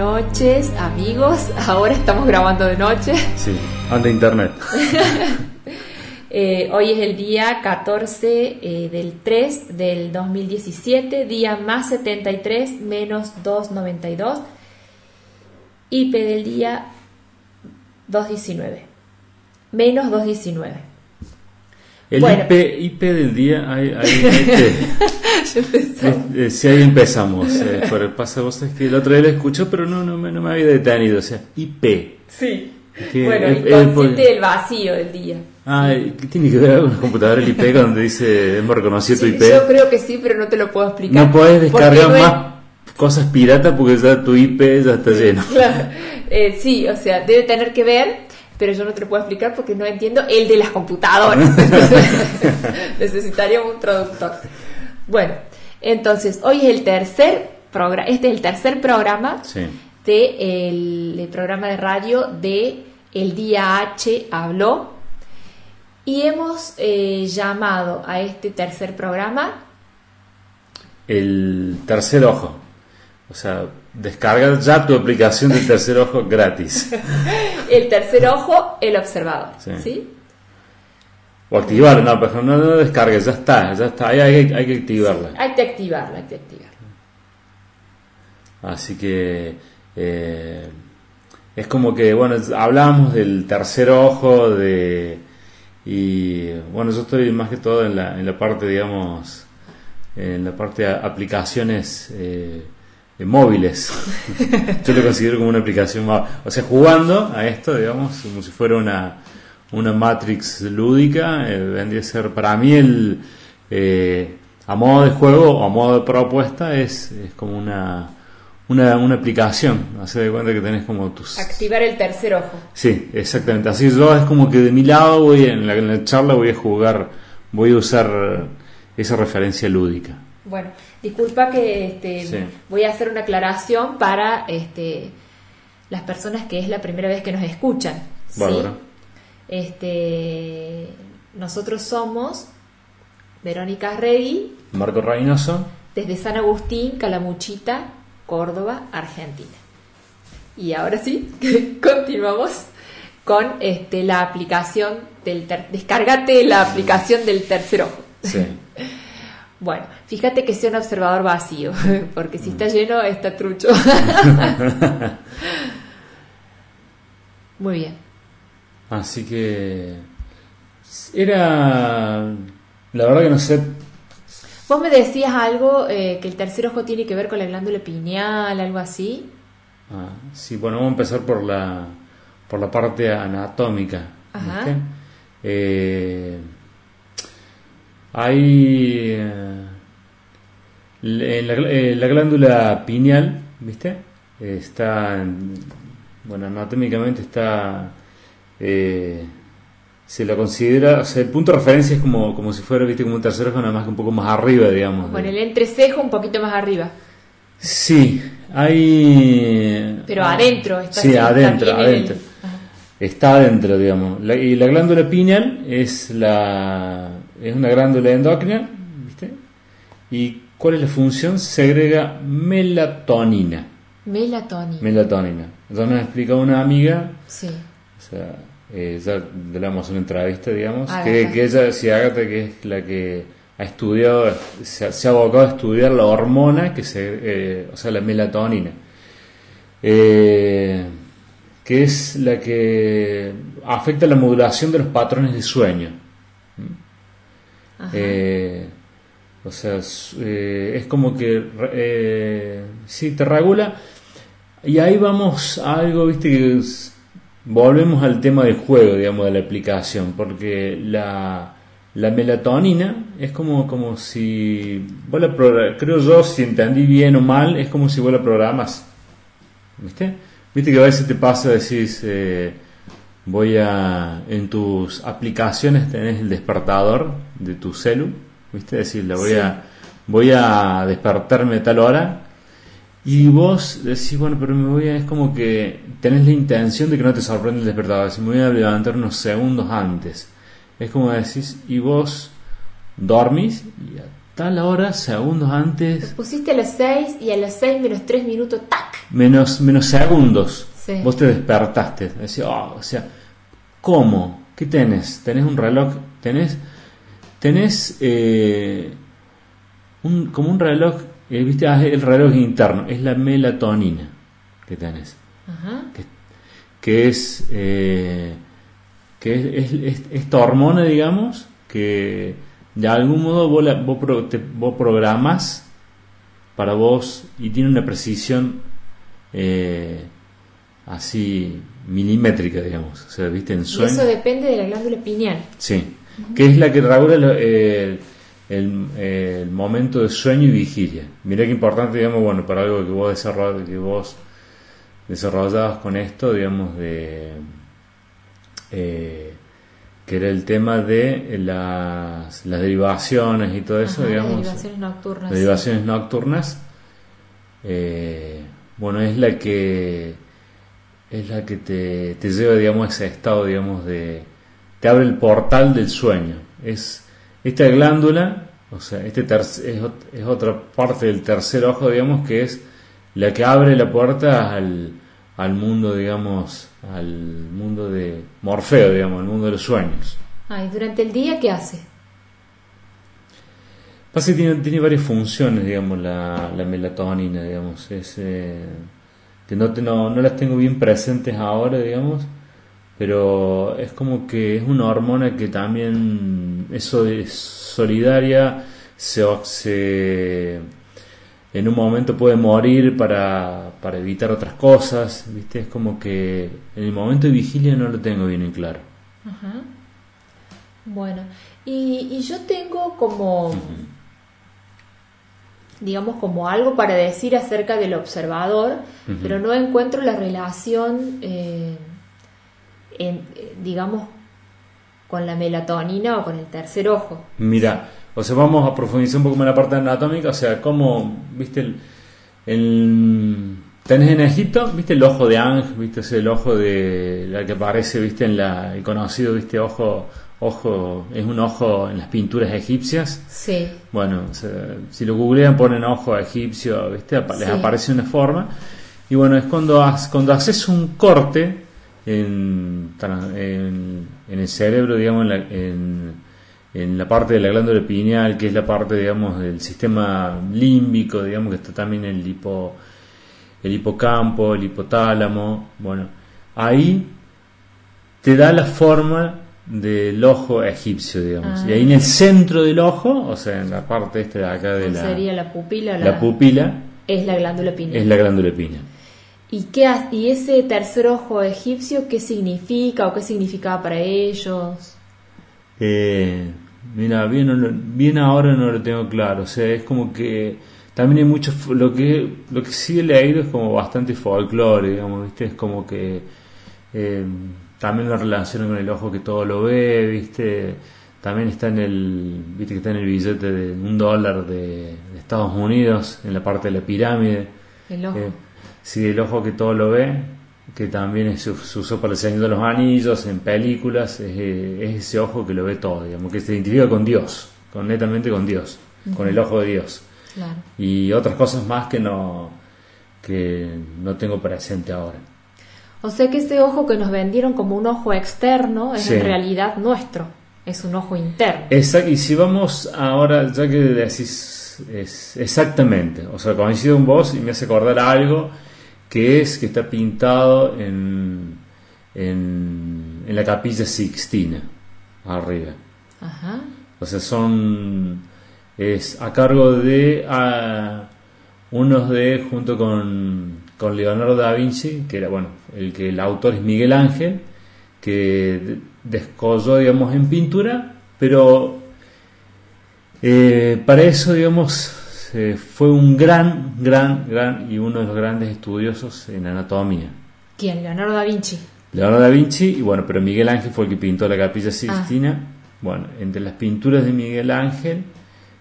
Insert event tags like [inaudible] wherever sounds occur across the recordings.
Noches, amigos. [laughs] Ahora estamos grabando de noche. Sí, anda internet. [laughs] Eh, hoy es el día 14 eh, del 3 del 2017, día más 73 menos 292, IP del día 219, menos 219. El Bueno. IP, IP del día, ahí, ahí, ahí te- eh, sí, ahí empezamos. Eh, por el pasa vos es que el otro día lo escuchó, pero no, no, me, no me había detenido. O sea, IP. Sí. Que Bueno, el- el- inconsciente del vacío del día. Ah, ¿qué tiene que ver con la computadora el IP donde dice hemos reconocido tu Sí, IP? yo creo que sí, pero no te lo puedo explicar. No Porque descargar no es- más cosas piratas porque ya tu IP ya está lleno. Claro. Eh, sí, o sea, debe tener que ver, pero yo no te lo puedo explicar porque no entiendo el de las computadoras. [laughs] Necesitaría un traductor. Bueno, entonces, hoy es el tercer programa, este es el tercer programa Sí. de el, el programa de radio de El Día H Habló. Y hemos eh, llamado a este tercer programa El tercer ojo. O sea, descarga ya tu aplicación del tercer ojo gratis. [laughs] El tercer ojo, el observador. Sí. ¿sí? O activarla, no, pero no, no descargues, ya está, ya está, ahí hay, hay que activarla. Hay que activarlo, hay que activarlo. Así que eh, es como que, bueno, hablábamos del tercer ojo, de y bueno, yo estoy más que todo en la, en la parte, digamos, en la parte de aplicaciones eh, móviles. [laughs] yo lo considero como una aplicación. O sea, jugando a esto, digamos, como si fuera una, una Matrix lúdica, eh, vendría a ser para mí el... eh, a modo de juego o a modo de propuesta es, es como una, una, una aplicación. Hace de cuenta que tenés como tus... Activar el tercer ojo. Sí, exactamente. Así yo es como que de mi lado voy en la, en la charla voy a jugar, voy a usar esa referencia lúdica. Bueno, disculpa que este, Sí. voy a hacer una aclaración para este, las personas que es la primera vez que nos escuchan. ¿sí? Este, nosotros somos Verónica Regui, Marco Reynoso. desde San Agustín, Calamuchita, Córdoba, Argentina. Y ahora sí, [laughs] continuamos con este, la aplicación del ter- descárgate la aplicación del tercer ojo. Sí. [laughs] Bueno, fíjate que sea un observador vacío, [laughs] porque si está lleno está trucho. [laughs] Muy bien. Así que era la verdad que no sé Vos me decías algo eh, que el tercer ojo tiene que ver con la glándula pineal, algo así. Ah, sí, bueno, vamos a empezar por la, por la parte anatómica. Ajá. ¿viste? Eh, hay eh, en la, eh, la glándula pineal, ¿viste? Está, en- bueno, anatómicamente está, eh, se la considera, o sea, el punto de referencia es como, como si fuera, ¿viste? Como un tercer ojo, nada más que un poco más arriba, digamos. De- el entrecejo un poquito más arriba. Sí, hay... Pero adentro, está Sí, adentro, el- adentro. Está adentro, digamos. La- y la glándula pineal es la es una glándula endocrina, ¿viste? ¿Y cuál es la función? Segrega melatonina. Melatonina. Melatonina. Entonces me ha explicado una amiga, sí. o sea, eh, ya le damos una entrevista, digamos, que, que ella, si Agatha, que es la que ha estudiado, se, ha- se ha abocado a estudiar la hormona, que se, eh, o sea, la melatonina, eh, que es la que afecta la modulación de los patrones de sueño. Eh, o sea, es, eh, es como que eh, sí te regula. y ahí vamos a algo, viste, que volvemos al tema del juego, digamos, de la aplicación, porque la, la melatonina es como, como si, vos la creo yo, si entendí bien o mal, es como si vos la programas, ¿viste? Viste que a veces te pasa, decís, eh, voy a, en tus aplicaciones tenés el despertador de tu celu, ¿viste? Decir, voy Sí. a, voy a despertarme a tal hora, y vos decís, bueno, pero me voy a, es como que tenés la intención de que no te sorprenda el despertador, si me voy a levantar unos segundos antes. Es como decís, y vos dormís y a tal hora, segundos antes, pusiste a las 6 y a las 6 menos 3 minutos, ¡tac! menos, menos segundos, Sí. vos te despertaste. Decís, oh, o sea, ¿cómo? ¿Qué tenés? ¿Tenés un reloj? ¿Tenés, tenés eh, un, como un reloj? eh, ¿Viste? Ah, el reloj interno, es la melatonina que tenés. Ajá. que, que es eh, que es, es- es- esta hormona digamos que de algún modo vos, la- vos, pro- te- vos programas para vos y tiene una precisión así milimétrica digamos o sea viste en Y sueño eso depende de la glándula pineal. Sí, que es la que regula lo- el, el- el momento de sueño y vigilia. Mirá qué importante, digamos, bueno, para algo que vos desarroll- que vos desarrollabas con esto, digamos, de eh, que era el tema de las, las derivaciones y todo eso, Ajá, digamos, las derivaciones nocturnas. derivaciones nocturnas. eh, bueno, es la que es la que te, te lleva, digamos, a ese estado, digamos, de te abre el portal del sueño. Es esta glándula, o sea, este es, es otra parte del tercer ojo, digamos, que es la que abre la puerta al, al mundo, digamos, al mundo de Morfeo, digamos, al mundo de los sueños. Ah, y durante el día, ¿qué hace? Pasa que tiene, tiene varias funciones, digamos, la, la melatonina, digamos, es, eh, que no, te- no, no las tengo bien presentes ahora, digamos, pero es como que es una hormona que también eso es solidaria, se, se- en un momento puede morir para, para evitar otras cosas, ¿viste? Es como que en el momento de vigilia no lo tengo bien en claro. Ajá. Bueno, y, y yo tengo como, digamos, como algo para decir acerca del observador, pero no encuentro la relación, eh, en, eh, digamos, con la melatonina o con el tercer ojo. Mira, o sea, vamos a profundizar un poco más en la parte anatómica, o sea, cómo, viste, el, el- tenés en Egipto, viste el ojo de Ang, viste, ese el ojo de la que aparece, viste, en la, el conocido, viste, ojo, ojo, es un ojo en las pinturas egipcias. Sí, Bueno, o sea, si lo googlean ponen ojo egipcio, ¿viste? Les Sí. aparece una forma. Y bueno, es cuando, ha- cuando haces un corte en, en, en el cerebro, digamos, en la, en, en la parte de la glándula pineal, que es la parte, digamos, del sistema límbico, digamos, que está también el, hipo, el hipocampo, el hipotálamo. Bueno, ahí te da la forma del ojo egipcio, digamos. Ah. Y ahí en el centro del ojo, o sea, en la parte esta de acá de la, sería la pupila. la pupila, es la glándula pineal. es la glándula pineal. ¿Y, qué, ¿Y ese tercer ojo egipcio qué significa o qué significaba para ellos? Eh, mira, bien, bien ahora no lo tengo claro. O sea, es como que también hay mucho. Lo que, lo que sí he leído es como bastante folclore, digamos, ¿viste? Es como que eh, también lo relacionan con el ojo que todo lo ve, ¿viste? También está en el. ¿Viste que está en el billete de un dólar de, de Estados Unidos, en la parte de la pirámide? El ojo. Eh, sí, el ojo que todo lo ve, que también se, usó para el Señor de los Anillos, en películas, es, eh, es ese ojo que lo ve todo, digamos, que se identifica con Dios, con netamente con Dios, con el ojo de Dios. Claro. Y otras cosas más que no, que no tengo presente ahora. O sea que ese ojo que nos vendieron como un ojo externo es Sí. en realidad nuestro, es un ojo interno. Exacto, y si vamos ahora, ya que decís es, exactamente, o sea, coincido con vos y me hace acordar algo que es que está pintado en, en, en la capilla Sixtina, arriba. Ajá. O sea, son. Es a cargo de. unos de. junto con con Leonardo da Vinci, que era, bueno, el que el autor es Miguel Ángel, que descolló, digamos, en pintura, pero eh, para eso, digamos, fue un gran, gran, gran y uno de los grandes estudiosos en anatomía. ¿Quién? Leonardo da Vinci. Leonardo da Vinci, y bueno, pero Miguel Ángel fue el que pintó la capilla Sixtina. Ah. Bueno, entre las pinturas de Miguel Ángel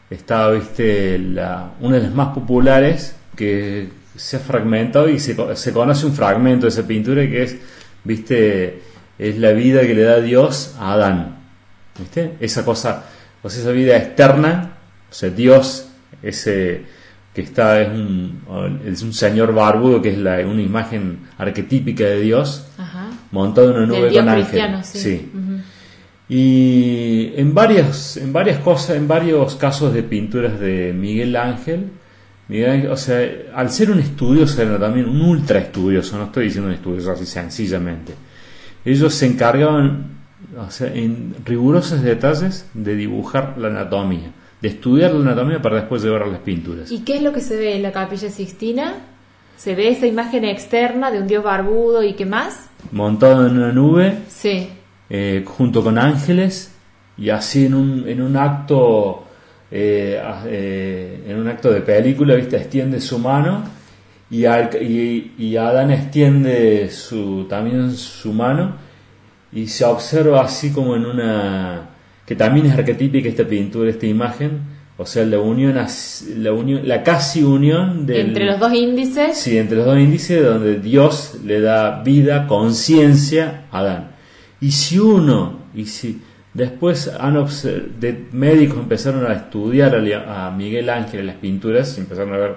estaba, viste, la, una de las más populares que se ha fragmentado y se, se conoce un fragmento de esa pintura que es, viste, es la vida que le da Dios a Adán. ¿Viste? Esa cosa, o sea, esa vida externa, o sea, Dios, ese que está, es un, es un señor barbudo, que es la, una imagen arquetípica de Dios, montado en una nube con ángeles. Sí. Y en varias, en varias cosas, en varios casos de pinturas de Miguel Ángel, o sea, al ser un estudioso era también un ultra estudioso, no estoy diciendo un estudioso así sencillamente, ellos se encargaban, o sea, en rigurosos detalles de dibujar la anatomía, de estudiar la anatomía para después llevar a las pinturas. ¿Y qué es lo que se ve en la capilla Sixtina? ¿Se ve esa imagen externa de un dios barbudo y qué más? Montado en una nube. Sí. Eh, junto con ángeles y así en un, en un acto eh, eh, en un acto de película, ¿viste? extiende su mano y, y, Adán extiende su, también su mano y se observa así como en una que también es arquetípica esta pintura, esta imagen, o sea, la unión, la unión, la casi unión entre los dos índices. Sí, entre los dos índices donde Dios le da vida, conciencia a Adán. Y si uno, y si después han de médicos empezaron a estudiar a, Miguel Ángel en las pinturas, y empezaron a ver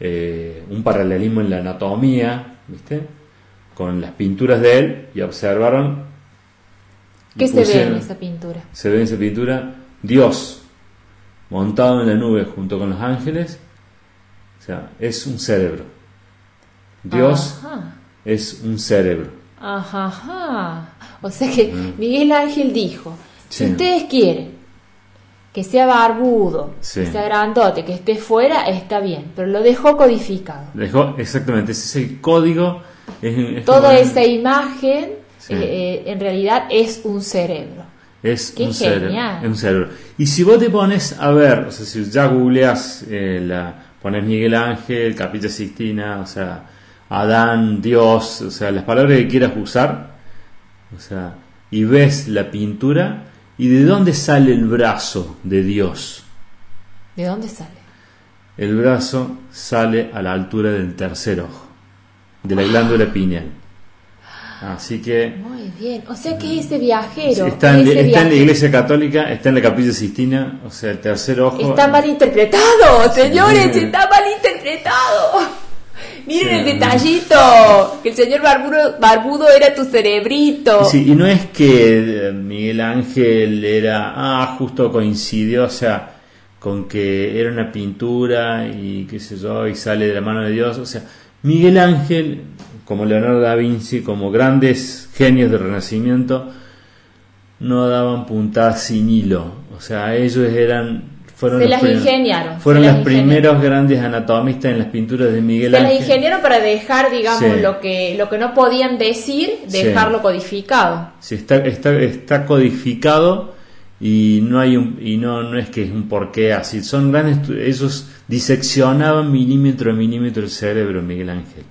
eh, un paralelismo en la anatomía, ¿viste? Con las pinturas de él y observaron. ¿Qué se ve en esa pintura? Se ve en esa pintura Dios montado en la nube junto con los ángeles. O sea, es un cerebro. Dios es un cerebro. Ajá, O sea que Miguel Ángel dijo, si ustedes quieren que sea barbudo, que sea grandote, que esté fuera, está bien, pero lo dejó codificado. Dejó, exactamente, ese es el código. Toda esa imagen eh, eh, en realidad es un cerebro. Es un, cerebro, un cerebro. Y si vos te pones a ver, o sea, si ya googleas, eh, la, pones Miguel Ángel, Capilla Sistina, o sea, Adán, Dios, o sea, las palabras que quieras usar, o sea, y ves la pintura, ¿y de dónde sale el brazo de Dios? ¿De dónde sale? El brazo sale a la altura del tercer ojo, de la glándula pineal. Así que. Muy bien. O sea que ese viajero. Está, en, está en la iglesia católica, está en la capilla Sistina, o sea, el tercer ojo. Está mal interpretado, señores, está mal interpretado. Miren el detallito, que el señor barbudo, barbudo era tu cerebrito. Sí, y no es que eh, Miguel Ángel era, ah, justo coincidió, o sea, con que era una pintura y qué sé yo, y sale de la mano de Dios, o sea, Miguel Ángel, como Leonardo da Vinci, como grandes genios del Renacimiento, no daban puntadas sin hilo, o sea, ellos eran fueron se las ingeniaron. Fueron los primeros grandes anatomistas en las pinturas de Miguel Ángel. Se las ingeniaron para dejar, digamos, lo, que, lo que no podían decir, dejarlo codificado. Sí, está, está, está codificado y no hay un, y no, no es que es un porqué así. Son grandes, ellos diseccionaban milímetro a milímetro el cerebro Miguel Ángel.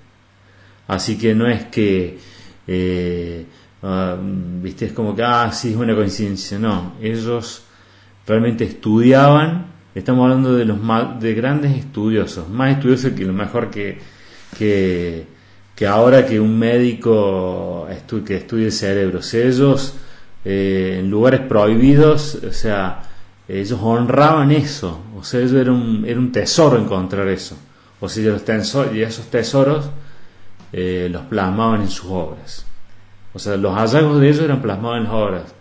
Así que no es que, eh, ah, viste, es como que, ah, sí, es una coincidencia. No, ellos realmente estudiaban, estamos hablando de los de grandes estudiosos, más estudiosos que lo mejor que, que, ahora que un médico que estudie el cerebro. ellos eh, en lugares prohibidos, o sea, ellos honraban eso, o sea, ellos era un, era un tesoro encontrar eso. O sea, los y esos tesoros eh, los plasmaban en sus obras. O sea, los hallazgos de ellos eran plasmados en las obras.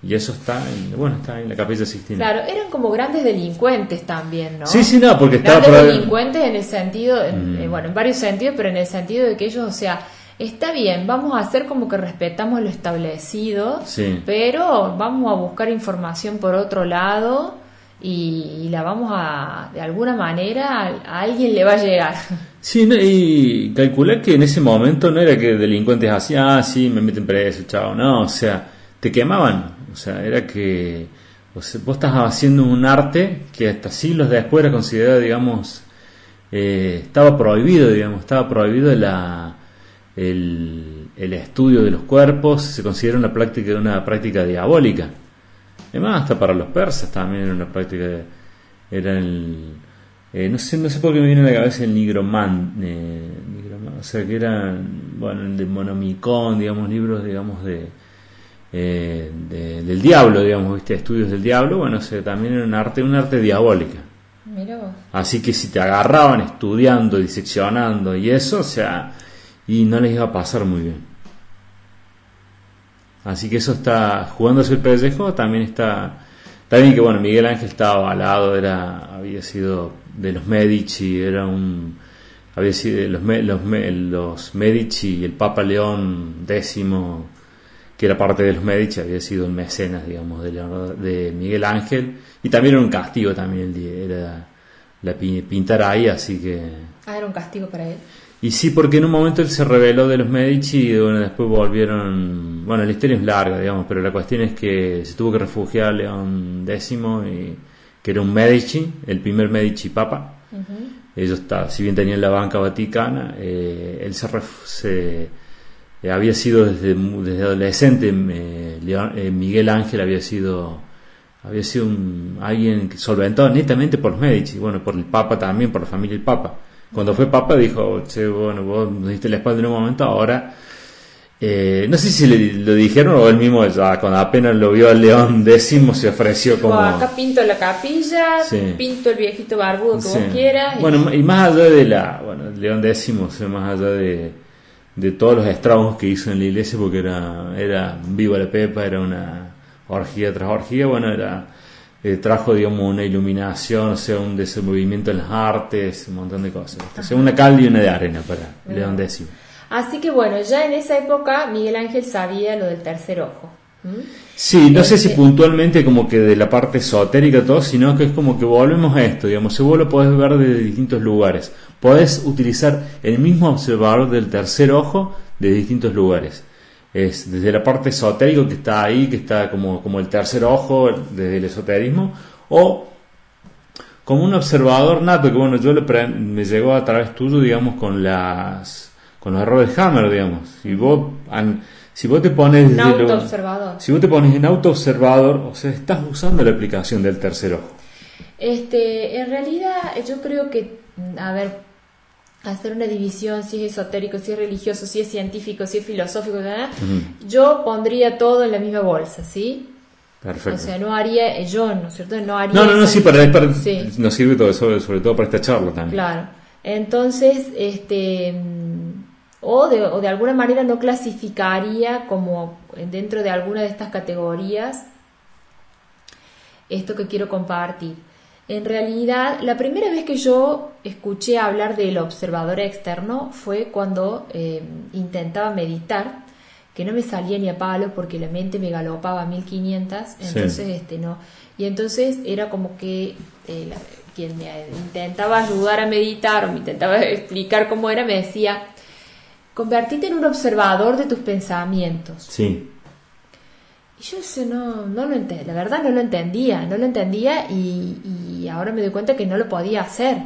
Y eso está en, bueno, está en la capilla Sixtina. Claro, eran como grandes delincuentes también, ¿no? Sí, sí, no, porque estaban Grandes delincuentes en el sentido, mm. eh, bueno, en varios sentidos, pero en el sentido de que ellos, o sea, está bien, vamos a hacer como que respetamos lo establecido, pero vamos a buscar información por otro lado y, la vamos a, de alguna manera, a, alguien le va a llegar. [laughs] Sí, no, y calculé que en ese momento no era que delincuentes hacían, ah, sí, me meten preso, chao, no, o sea, te quemaban, sea, era que vos estás haciendo un arte que hasta siglos después era considerado, digamos, eh, estaba prohibido, digamos, estaba prohibido la, el, el, estudio de los cuerpos, se considera una práctica, una práctica diabólica. Además, hasta para los persas también era una práctica, era el, eh, no sé, no sé por qué me viene a la cabeza el nigromán, eh, o sea que era, bueno, el de Monomicón, digamos, libros, digamos, de, eh, del diablo, digamos, ¿viste? estudios del diablo, bueno, o sea, también era un arte, un arte diabólica. Así que si te agarraban estudiando, diseccionando y eso, o sea, y no les iba a pasar muy bien. Así que eso está jugándose el pellejo, también está también que bueno, Miguel Ángel estaba avalado, era había sido de los Medici, era un había sido los, los, los Medici y el Papa León X que era parte de los Medici, había sido el mecenas, digamos, de, de Miguel Ángel, y también era un castigo también, era la pintar ahí, así que... Ah, era un castigo para él. Y sí, porque en un momento él se reveló de los Medici y bueno, después volvieron... Bueno, la historia es larga, digamos, pero la cuestión es que se tuvo que refugiar León X, y, que era un Medici, el primer Medici Papa. Ellos, está, si bien tenían la banca vaticana, eh, él se, se eh, había sido desde, desde adolescente, eh, eh, Miguel Ángel había sido había sido un, alguien solventado netamente por los Medici, bueno, por el Papa también, por la familia del Papa. Cuando fue Papa dijo, che, bueno, vos nos diste la espalda en un momento, ahora... no sé si le, lo dijeron o él mismo, ya, cuando apenas lo vio al León décimo, se ofreció como... acá pinto la capilla, pinto el viejito barbudo que vos quieras. Bueno, y más allá de la... Bueno, León décimo, más allá de de todos los estragos que hizo en la iglesia porque era, era viva la pepa, era una orgía tras orgía, bueno, era eh, trajo digamos una iluminación, o sea, un desenvolvimiento en las artes, un montón de cosas. O sea, una cal y una de arena para León X. Así que bueno, ya en esa época Miguel Ángel sabía lo del tercer ojo. Sí, no sé si este puntualmente como que de la parte esotérica todo, sino que es como que volvemos a esto, digamos, si vos lo podés ver desde distintos lugares, podés utilizar el mismo observador del tercer ojo de distintos lugares. Es desde la parte esotérica que está ahí, que está como, como el tercer ojo desde el esoterismo, o como un observador nato, que bueno, yo me llegó a través tuyo, digamos, con las con los errores Hammer, digamos. Vos si vos te pones. Si vos te pones en autoobservador, o sea, estás usando la aplicación del tercer ojo. Este, en realidad yo creo que, a ver, hacer una división si es esotérico, si es religioso, si es científico, si es filosófico, yo pondría todo en la misma bolsa, ¿sí? Perfecto. O sea, no haría, yo, ¿no es cierto? No haría. No, no, no, sí, para, nos sirve todo eso, sobre todo para esta charla también. Claro. Entonces, este o de, o de alguna manera no clasificaría como dentro de alguna de estas categorías esto que quiero compartir. En realidad, la primera vez que yo escuché hablar del observador externo fue cuando eh, intentaba meditar, que no me salía ni a palo porque la mente me galopaba a 1500, entonces este no. Y entonces era como que eh, quien me intentaba ayudar a meditar o me intentaba [laughs] explicar cómo era me decía, convertite en un observador de tus pensamientos. Sí. Y yo eso no, no lo entendía, la verdad no lo entendía, no lo entendía y, ahora me doy cuenta que no lo podía hacer,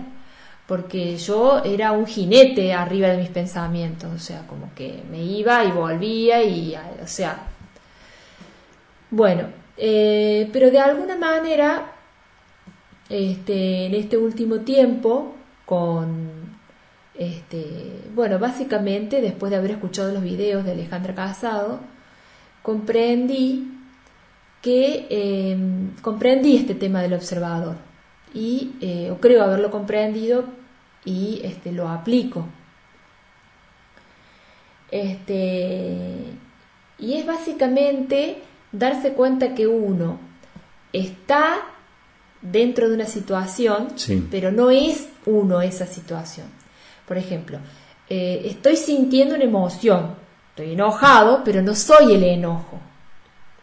porque yo era un jinete arriba de mis pensamientos, o sea, como que me iba y volvía y, o sea, bueno, eh, pero de alguna manera, este, en este último tiempo, con este, bueno, básicamente después de haber escuchado los videos de Alejandra Casado, comprendí que em, comprendí este tema del observador y eh, o creo haberlo comprendido y este, lo aplico. Este, y es básicamente darse cuenta que uno está dentro de una situación, pero no es uno esa situación. Por ejemplo, eh, estoy sintiendo una emoción, estoy enojado, pero no soy el enojo.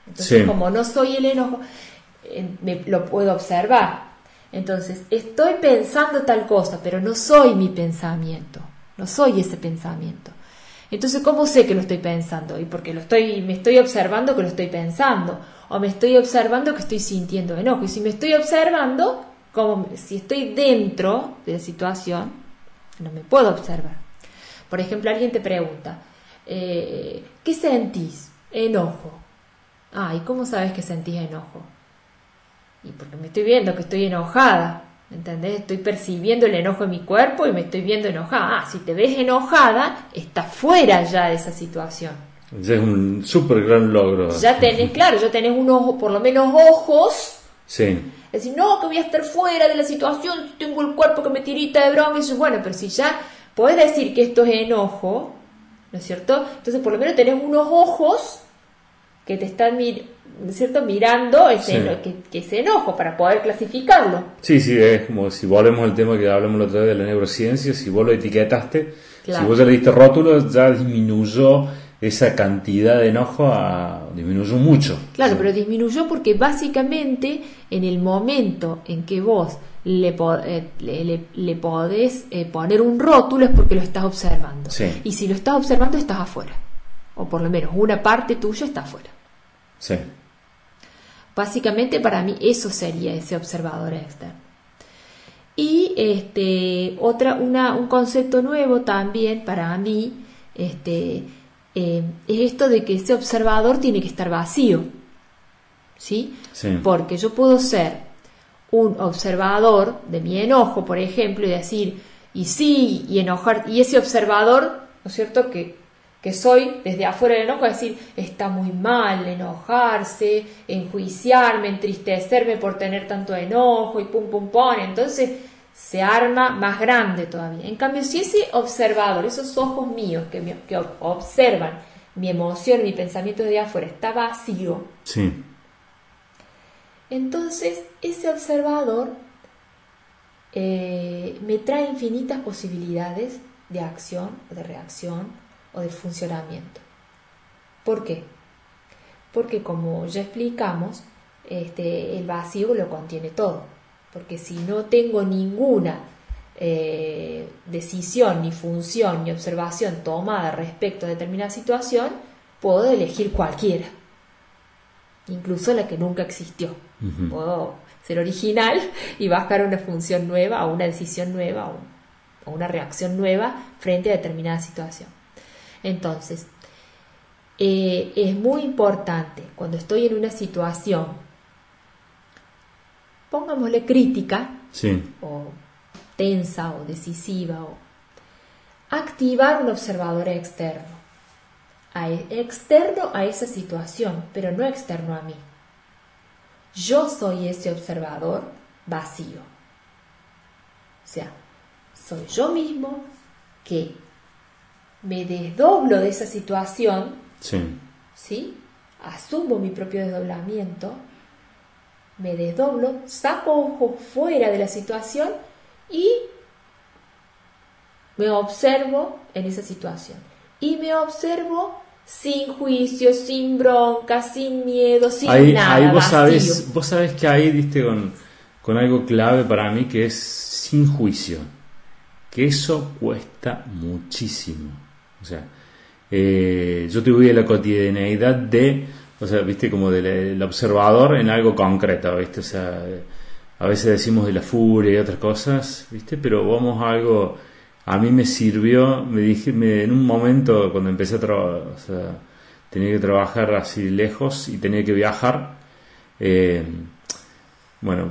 Entonces, como no soy el enojo, eh, me, lo puedo observar. Entonces, estoy pensando tal cosa, pero no soy mi pensamiento, no soy ese pensamiento. Entonces, ¿cómo sé que lo estoy pensando? Y porque lo estoy, me estoy observando que lo estoy pensando, o me estoy observando que estoy sintiendo enojo. Y si me estoy observando, como si estoy dentro de la situación, no me puedo observar. Por ejemplo, alguien te pregunta, eh, ¿qué sentís? Enojo. Ah, ¿y cómo sabes que sentís enojo? Y porque me estoy viendo que estoy enojada. ¿Entendés? Estoy percibiendo el enojo en mi cuerpo y me estoy viendo enojada. Ah, si te ves enojada, estás fuera ya de esa situación. Ya es un súper gran logro. Ya tenés, claro, ya tenés unos, por lo menos ojos. Sí. Es decir, no, que voy a estar fuera de la situación, tengo el cuerpo que me tirita de broma. Y eso, bueno, pero si ya puedes decir que esto es enojo, ¿no es cierto? Entonces, por lo menos tenés unos ojos que te están cierto? mirando ese, que, que, ese enojo para poder clasificarlo. Sí, sí, es como si volvemos al tema que hablamos la otra vez de la neurociencia, si vos lo etiquetaste, si vos ya le diste rótulo, ya disminuyó esa cantidad de enojo a, disminuyó mucho. Claro, pero disminuyó porque básicamente en el momento en que vos le, eh, le, le, podés eh, poner un rótulo es porque lo estás observando. Y si lo estás observando estás afuera. O por lo menos una parte tuya está afuera. Sí. Básicamente para mí eso sería ese observador externo. Y este, otra, una, un concepto nuevo también para mí este, eh, es esto de que ese observador tiene que estar vacío. ¿sí? Porque yo puedo ser un observador de mi enojo, por ejemplo, y decir, y sí, y enojar, y ese observador, ¿no es cierto?, que que soy desde afuera del enojo, decir, está muy mal enojarse, enjuiciarme, entristecerme por tener tanto enojo y pum, pum, pum. Entonces se arma más grande todavía. En cambio, si ese observador, esos ojos míos que, que observan mi emoción, mi pensamiento desde afuera, está vacío, sí. entonces ese observador eh, me trae infinitas posibilidades de acción, de reacción, o de funcionamiento. ¿Por qué? Porque como ya explicamos, este, el vacío lo contiene todo. Porque si no tengo ninguna eh, decisión, ni función, ni observación tomada respecto a determinada situación, puedo elegir cualquiera, incluso la que nunca existió. Puedo ser original y bajar una función nueva o una decisión nueva o una reacción nueva frente a determinada situación. Entonces, eh, es muy importante cuando estoy en una situación, pongámosle crítica, o tensa o decisiva, o activar un observador externo, e, externo a esa situación, pero no externo a mí. Yo soy ese observador vacío. O sea, soy yo mismo que me desdoblo de esa situación, sí. asumo mi propio desdoblamiento, me desdoblo, saco ojos fuera de la situación y me observo en esa situación. Y me observo sin juicio, sin bronca, sin miedo, sin nada. Ahí vos, sabés, vos sabés que ahí diste con, con algo clave para mí que es sin juicio. Que eso cuesta muchísimo. O sea, eh, yo tuve la cotidianeidad de, o sea, viste, como del observador en algo concreto, viste, o sea, a veces decimos de la furia y otras cosas, viste, pero vamos a algo, a mí me sirvió, me dije, me, en un momento cuando empecé a trabajar, o sea, tenía que trabajar así lejos y tenía que viajar, eh, bueno,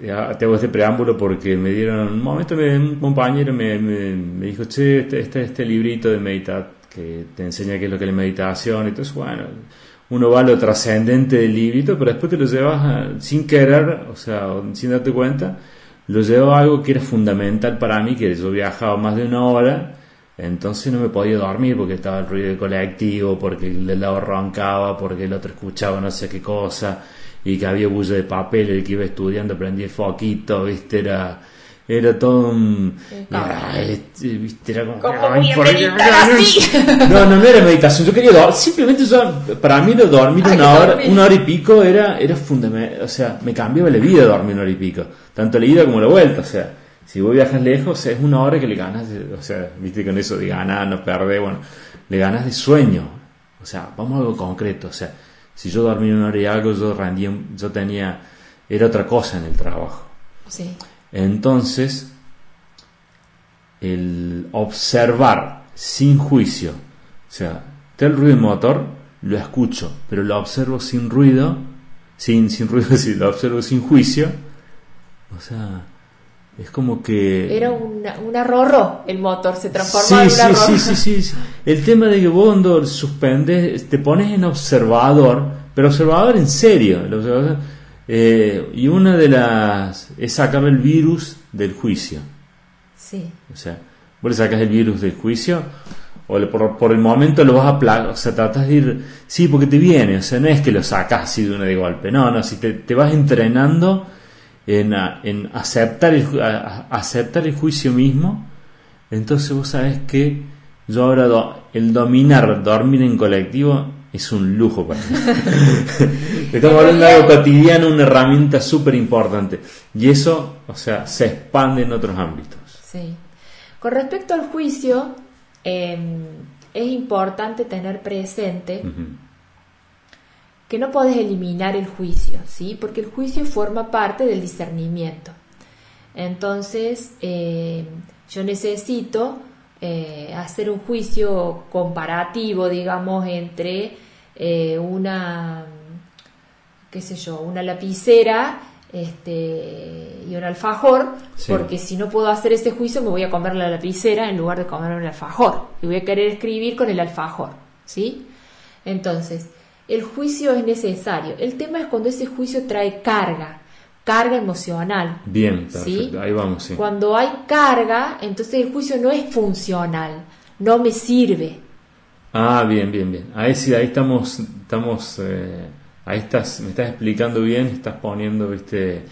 te hago este preámbulo porque me dieron, un momento un compañero me, me, dijo, che, este, este, este librito de meditar que te enseña qué es lo que es la meditación, y entonces, bueno, uno va a lo trascendente del librito, pero después te lo llevas sin querer, o sea, sin darte cuenta, lo llevo a algo que era fundamental para mí, que yo viajaba más de una hora, entonces no me podía dormir porque estaba el ruido del colectivo, porque el de lado roncaba, porque el otro escuchaba no sé qué cosa, y que había bulla de papel, el que iba estudiando prendía foquito, viste, era era todo un... Era, este, viste, era como... [laughs] No, no, no. era meditación, yo quería dormir, simplemente yo, para mí lo dormir Ay, una hora, una hora y pico era, era fundamental, o sea, me cambiaba la vida dormir una hora y pico, tanto la ida como la vuelta, o sea, si vos viajas lejos es una hora que le ganas, de- o sea, viste con eso de ganar, no perder, bueno, le ganas de sueño, o sea, vamos a algo concreto, o sea, si yo dormía una hora y algo, yo rendía, yo tenía, era otra cosa en el trabajo. Sí, Entonces, el observar sin juicio, o sea, está el ruido del motor, lo escucho, pero lo observo sin ruido, sin, sin ruido, [laughs] lo observo sin juicio, o sea, es como que... era una, una rorro el motor, se Sí, en sí, una rorro. sí, sí, sí, sí. El tema de que vos cuando suspendes, te pones en observador, pero observador en serio. el observador, eh, y una de las es sacar el virus del juicio. Sí, O sea, vos le sacas el virus del juicio, o le- por, por el momento lo vas a plagar, o sea, tratas de ir, sí, porque te viene, o sea, no es que lo sacas así de una de golpe, no, no, si te, te vas entrenando en, en aceptar, el, a- a- aceptar el juicio mismo, entonces vos sabes que yo ahora do- el dominar, dormir en colectivo es un lujo para mí. [laughs] Estamos hablando de algo cotidiano, una herramienta súper importante. Y eso, o sea, se expande en otros ámbitos. sí. Con respecto al juicio, eh, es importante tener presente que no podés eliminar el juicio, ¿sí? Porque el juicio forma parte del discernimiento. Entonces, eh, yo necesito eh, hacer un juicio comparativo, digamos, entre eh, una, qué sé yo, una lapicera este, y un alfajor, Sí. porque si no puedo hacer ese juicio me voy a comer la lapicera en lugar de comer un alfajor y voy a querer escribir con el alfajor, ¿sí? Entonces, el juicio es necesario. El tema es cuando ese juicio trae carga, carga emocional. Bien, ¿sí? Ahí vamos, sí. Cuando hay carga, entonces el juicio no es funcional, no me sirve. Ah, bien, bien, bien. Ahí sí, ahí estamos, estamos, eh, ahí estás, me estás explicando bien, estás poniendo, viste,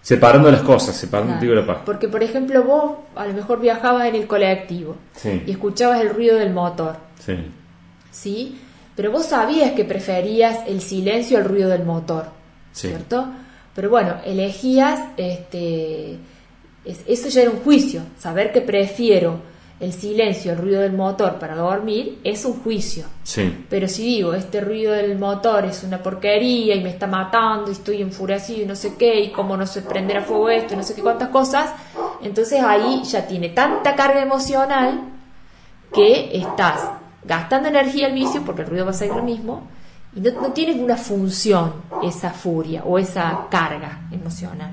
separando las cosas, separando el trigo de la paja. Porque, por ejemplo, vos a lo mejor viajabas en el colectivo Sí, y escuchabas el ruido del motor, sí, ¿sí? Pero vos sabías que preferías el silencio al ruido del motor, Sí. ¿cierto? Pero bueno, elegías, este, es- eso ya era un juicio, saber que prefiero el silencio al ruido del motor para dormir es un juicio. sí, Pero si digo, este ruido del motor es una porquería y me está matando y estoy enfurecido y no sé qué, y cómo no se prender a fuego esto y no sé qué cuántas cosas, entonces ahí ya tiene tanta carga emocional que estás gastando energía al vicio, porque el ruido va a ser lo mismo, y no, no tiene una función esa furia o esa carga emocional.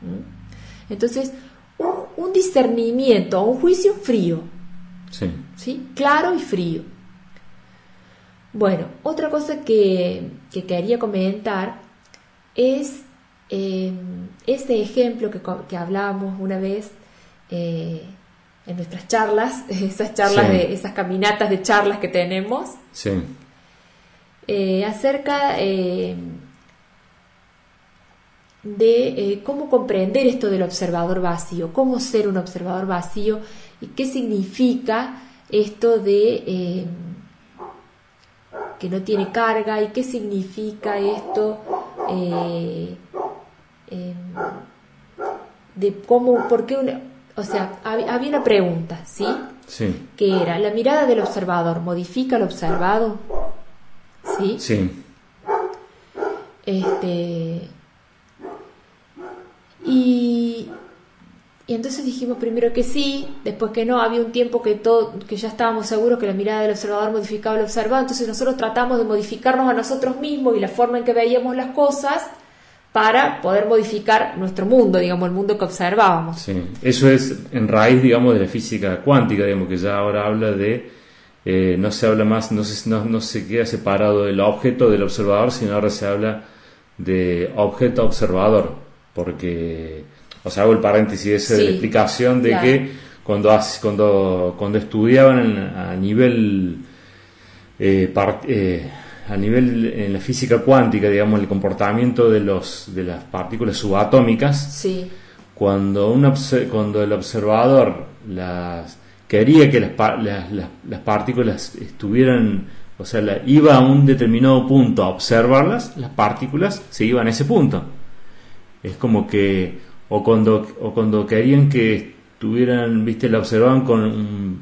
¿Mm? Entonces, un, un discernimiento un juicio frío, sí. ¿sí? Claro y frío. Bueno, otra cosa que, que quería comentar es eh, ese ejemplo que, que hablábamos una vez eh, en nuestras charlas, [laughs] esas charlas Sí. de esas caminatas de charlas que tenemos, Sí, eh, acerca eh, de eh, cómo comprender esto del observador vacío, cómo ser un observador vacío y qué significa esto de eh, que no tiene carga y qué significa esto eh, de cómo, por qué una, o sea, hab- había una pregunta, ¿sí? sí, Que era, ¿la mirada del observador modifica al observado? ¿Sí? sí, Este. Y, entonces dijimos primero que sí, después que no, había un tiempo que todo, que ya estábamos seguros que la mirada del observador modificaba al observado, entonces nosotros tratamos de modificarnos a nosotros mismos y la forma en que veíamos las cosas para poder modificar nuestro mundo, digamos, el mundo que observábamos. sí. Eso es en raíz, digamos, de la física cuántica, digamos, que ya ahora habla de, eh, no se habla más, no se, no, no se queda separado el objeto del observador, sino ahora se habla de objeto observador, porque, o sea, hago el paréntesis ese de la Sí, explicación de claro. que cuando, cuando, cuando estudiaban en- a nivel eh, eh, a nivel en la física cuántica, digamos, el comportamiento de los de las partículas subatómicas, Sí, cuando, un cuando el observador las, quería que las, las, las, partículas estuvieran, o sea, iba a un determinado punto a observarlas, las partículas se iban a ese punto. Es como que, o cuando, o cuando querían que estuvieran, viste, la observaban con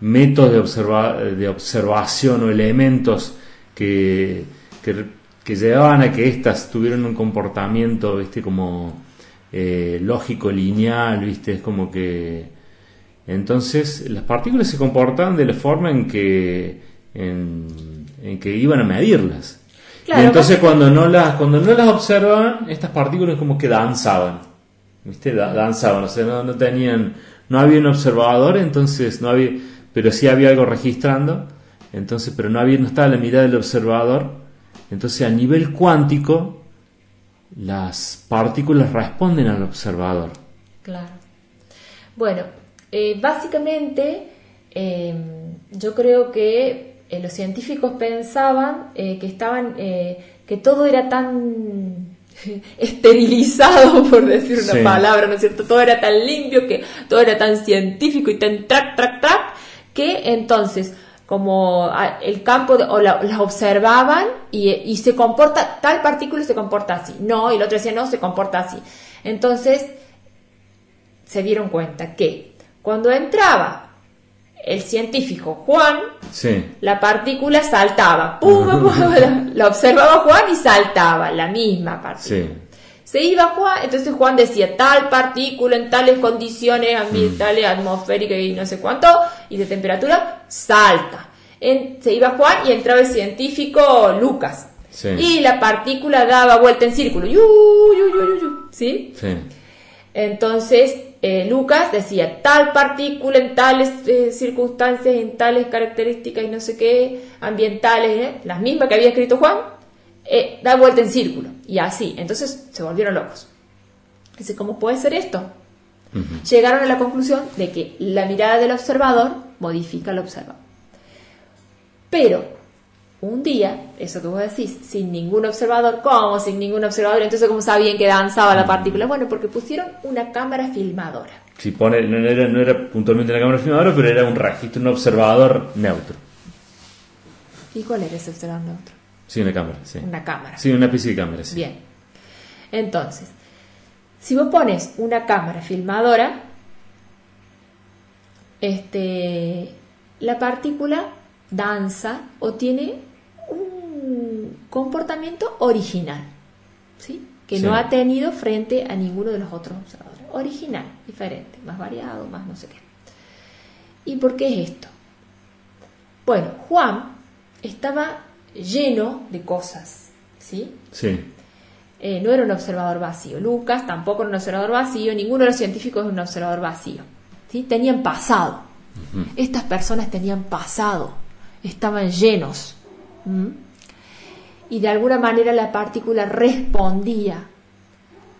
métodos de, observa, de observación o elementos que, que, que, llevaban a que éstas tuvieran un comportamiento, viste, como eh, lógico, lineal, viste, es como que entonces las partículas se comportaban de la forma en que, en, que iban a medirlas. Y entonces cuando no las, cuando no las observaban, estas partículas como que danzaban. ¿Viste? danzaban, o sea, no, tenían, no había un observador, entonces no había, pero sí había algo registrando, entonces, pero no había, no estaba la mirada del observador, entonces a nivel cuántico las partículas responden al observador. Claro. Bueno, eh, básicamente em, yo creo que eh, los científicos pensaban eh, que estaban, que todo era tan [laughs] esterilizado, [laughs] por decir una palabra, ¿no es cierto? Todo era tan limpio, que todo era tan científico y tan track, track, track, que entonces como el campo o las observaban y, se comporta, tal partícula se comporta así, no, y el otro decía no, se comporta así. Entonces se dieron cuenta que cuando entraba el científico Juan, la partícula saltaba, la, observaba Juan y saltaba, la misma partícula. Se iba Juan, entonces Juan decía tal partícula en tales condiciones ambientales, atmosféricas y no sé cuánto, y de temperatura, salta. se iba Juan y entraba el científico Lucas. Y la partícula daba vuelta en círculo. ¿Sí? Entonces, eh, Lucas decía tal partícula en tales eh, circunstancias, en tales características y no sé qué, ambientales, ¿eh? las mismas que había escrito Juan, da vuelta en círculo. Y así. Entonces se volvieron locos. Dice, ¿cómo puede ser esto? Llegaron a la conclusión de que la mirada del observador modifica al observador. Pero un día, eso que vos decís, sin ningún observador, ¿cómo sin ningún observador? Entonces, ¿cómo sabían que danzaba la partícula? Bueno, porque pusieron una cámara filmadora. Si pone, no era, no era puntualmente una cámara filmadora, pero era un registro, un observador neutro. ¿Y cuál era ese observador neutro? Sí, una cámara, sí. Una cámara. Sí, una especie de cámara, sí. Bien. Entonces, si vos pones una cámara filmadora, este, la partícula danza o tiene un comportamiento original, ¿sí? que no ha tenido frente a ninguno de los otros observadores. Original, diferente, más variado, más no sé qué. ¿Y por qué es esto? Bueno, Juan estaba lleno de cosas, ¿sí? Sí. Eh, no era un observador vacío. Lucas tampoco era un observador vacío, ninguno de los científicos es un observador vacío. ¿sí? Tenían pasado. Estas personas tenían pasado, estaban llenos. Y de alguna manera la partícula respondía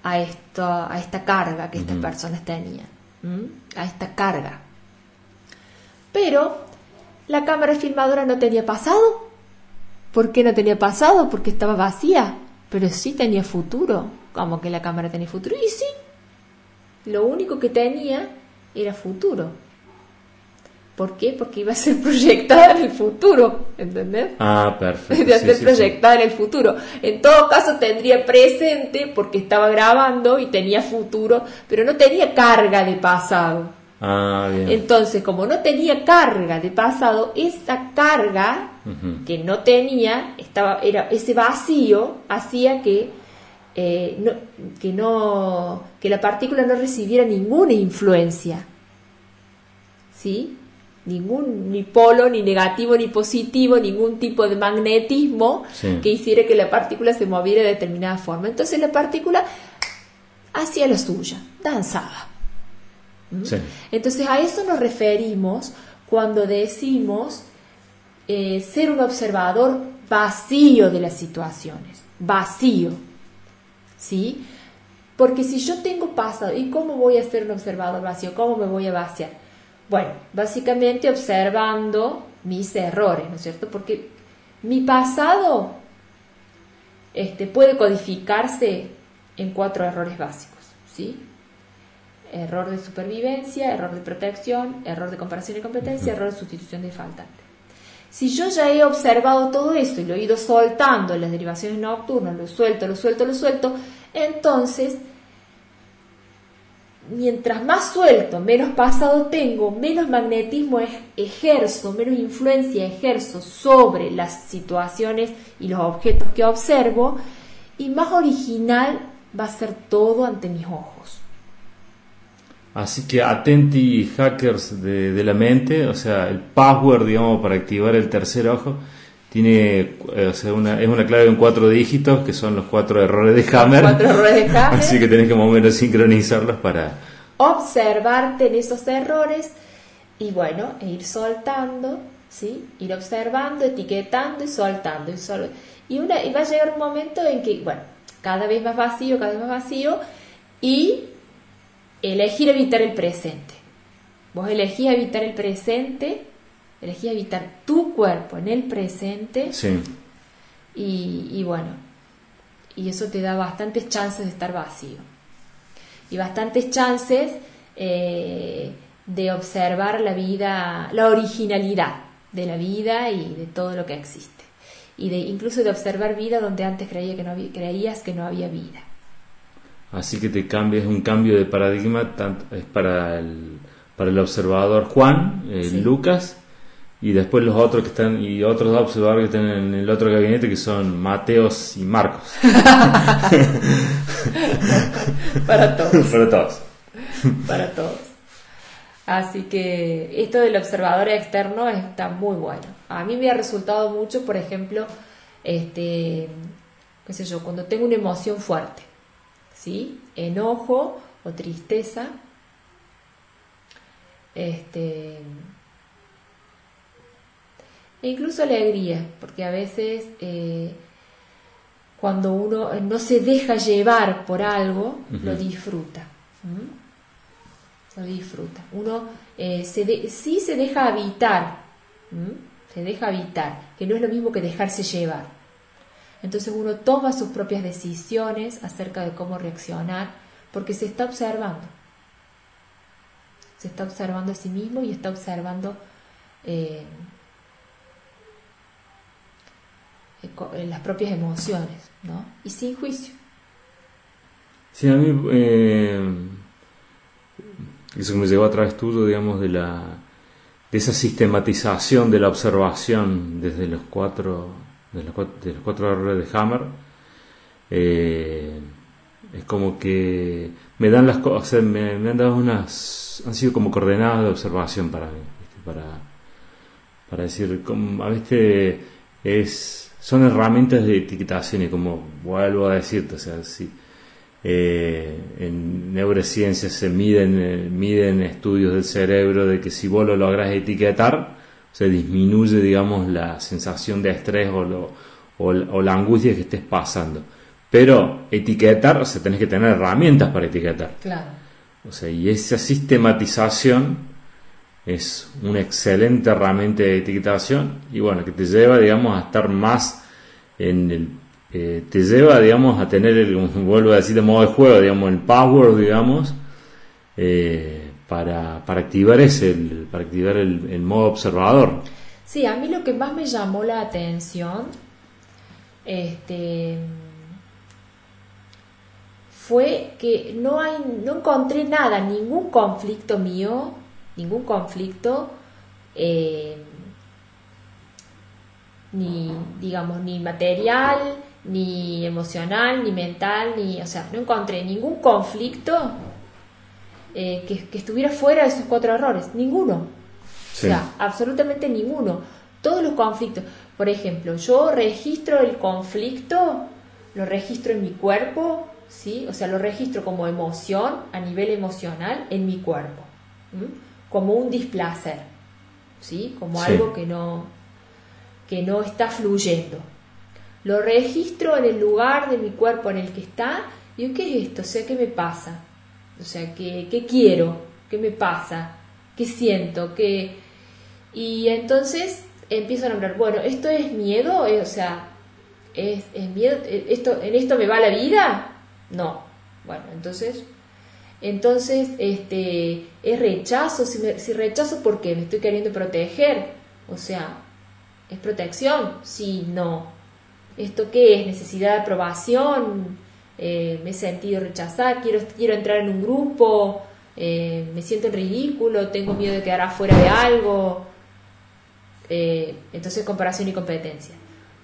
a, esto, a esta carga que estas personas tenían, a esta carga. Pero la cámara filmadora no tenía pasado, ¿Por qué no tenía pasado? Porque estaba vacía, pero sí tenía futuro. Como que la cámara tenía futuro. Y sí, lo único que tenía era futuro. ¿Por qué? Porque iba a ser [laughs] proyectada en el futuro, ¿entendés? Ah, perfecto. [laughs] Iba a ser proyectada en el futuro. En todo caso tendría presente porque estaba grabando y tenía futuro, pero no tenía carga de pasado. Ah, bien. Entonces, como no tenía carga de pasado, esa carga que no tenía, estaba, era ese vacío hacía que, eh, no, que, no, que la partícula no recibiera ninguna influencia. ¿Sí? Ningún, ni polo, ni negativo, ni positivo, ningún tipo de magnetismo que hiciera que la partícula se moviera de determinada forma. Entonces la partícula hacía lo suya, danzaba. ¿Mm? Entonces a eso nos referimos cuando decimos eh, ser un observador vacío de las situaciones, vacío, ¿sí? Porque si yo tengo pasado, ¿y cómo voy a ser un observador vacío? ¿Cómo me voy a vaciar? Bueno, básicamente observando mis errores, ¿no es cierto? Porque mi pasado este, puede codificarse en cuatro errores básicos, ¿sí? error de supervivencia, error de protección, error de comparación y competencia, error de sustitución de faltante. Si yo ya he observado todo esto y lo he ido soltando en las derivaciones nocturnas, lo suelto, lo suelto, lo suelto, entonces, mientras más suelto, menos pasado tengo, menos magnetismo ejerzo, menos influencia ejerzo sobre las situaciones y los objetos que observo, y más original va a ser todo ante mis ojos. Así que atenti hackers de, la mente, o sea, el password, digamos, para activar el tercer ojo, tiene, eh, o sea, una, es una clave en cuatro dígitos, que son los cuatro errores de Hammer. Cuatro errores de [laughs] Hammer. Así que tenés que más o menos sincronizarlos para... Observarte en esos errores y bueno, e ir soltando, ¿sí? Ir observando, etiquetando y soltando. Y, y, una, y va a llegar un momento en que, bueno, cada vez más vacío, cada vez más vacío, y elegir evitar el presente. Vos elegís evitar el presente, elegís evitar tu cuerpo en el presente. Sí. Y, bueno, y eso te da bastantes chances de estar vacío. Y bastantes chances eh, de observar la vida, la originalidad de la vida y de todo lo que existe. Y de incluso de observar vida donde antes creía que no creías que no había vida. Así que te cambias un cambio de paradigma, tanto, es para el, para el observador Juan, eh, Lucas, y después los otros que están, y otros dos observadores que están en el otro gabinete que son Mateos y Marcos. [laughs] para todos. para todos. para todos. Así que esto del observador externo está muy bueno. A mí me ha resultado mucho, por ejemplo, este, qué sé yo, cuando tengo una emoción fuerte ¿sí? Enojo o tristeza. Este, e incluso alegría, porque a veces eh, cuando uno no se deja llevar por algo, lo disfruta. Lo disfruta. Uno eh, se sí se deja habitar, se deja habitar, que no es lo mismo que dejarse llevar. Entonces uno toma sus propias decisiones acerca de cómo reaccionar porque se está observando. Se está observando a sí mismo y está observando eh, eh, eh, las propias emociones, ¿no? Y sin juicio. Sí, a mí eso me llegó a través tuyo, digamos, de la de esa sistematización de la observación desde los cuatro de los, cuatro, errores de Hammer, eh, es como que me dan las cosas, me, han dado unas, han sido como coordenadas de observación para mí, para, para decir, a veces es, son herramientas de etiquetación y como vuelvo a decirte, o sea, si, eh, en neurociencias se miden, eh, miden estudios del cerebro de que si vos lo logras etiquetar, se disminuye, digamos, la sensación de estrés o, o, la angustia que estés pasando. Pero etiquetar, o sea, tenés que tener herramientas para etiquetar. Claro. O sea, y esa sistematización es una excelente herramienta de etiquetación y bueno, que te lleva, digamos, a estar más en el... Eh, te lleva, digamos, a tener, el, vuelvo a decir de modo de juego, digamos, el power, digamos, eh, para, para activar ese, el, para activar el, modo observador. Sí, a mí lo que más me llamó la atención este, fue que no, hay, no encontré nada, ningún conflicto mío, ningún conflicto, eh, ni, digamos, ni material, ni emocional, ni mental, ni, o sea, no encontré ningún conflicto eh, que, estuviera fuera de esos cuatro errores. Ninguno. O sea, absolutamente ninguno. Todos los conflictos. Por ejemplo, yo registro el conflicto, lo registro en mi cuerpo, ¿sí? O sea, lo registro como emoción a nivel emocional en mi cuerpo. Como un displacer, ¿sí? Como algo que no, que no está fluyendo. Lo registro en el lugar de mi cuerpo en el que está. Y ¿qué es esto? O sea, ¿qué me pasa? O sea, ¿qué, quiero? ¿Qué me pasa? ¿Qué siento? ¿Qué... Y entonces empiezo a nombrar, bueno, ¿esto es miedo? Eh, o sea, ¿es, miedo? ¿Esto, ¿En esto me va la vida? No. Bueno, entonces Entonces, este, es rechazo, si, me, si rechazo porque me estoy queriendo proteger, o sea, es protección, si no. ¿Esto qué es? ¿Necesidad de aprobación? Eh, ¿Me he sentido rechazada? ¿Quiero, quiero entrar en un grupo? Eh, ¿Me siento en ridículo? ¿Tengo miedo de quedar afuera de algo? Eh, entonces, comparación y competencia.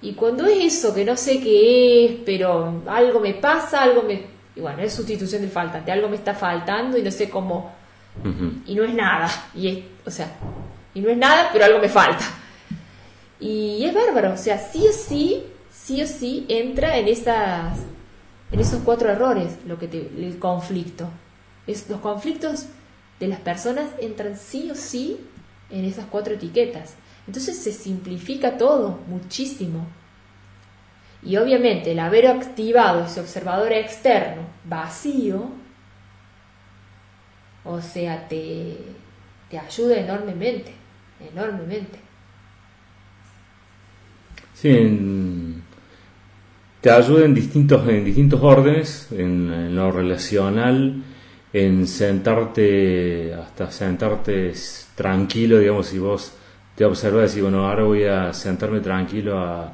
Y cuando es eso, que no sé qué es, pero algo me pasa, algo me... Y bueno, es sustitución del faltante, algo me está faltando y no sé cómo... Y no es nada, y es, o sea, y no es nada, pero algo me falta. Y es bárbaro, o sea, sí o sí, sí o sí entra en esas, en esos cuatro errores lo que el conflicto. Es, los conflictos de las personas entran sí o sí en esas cuatro etiquetas. Entonces se simplifica todo muchísimo. Y obviamente el haber activado ese observador externo vacío, o sea, te, te ayuda enormemente, enormemente. Sí, te ayuda en distintos, en distintos órdenes, en, lo relacional, en sentarte, hasta sentarte tranquilo, digamos, si vos te observas y bueno, ahora voy a sentarme tranquilo a,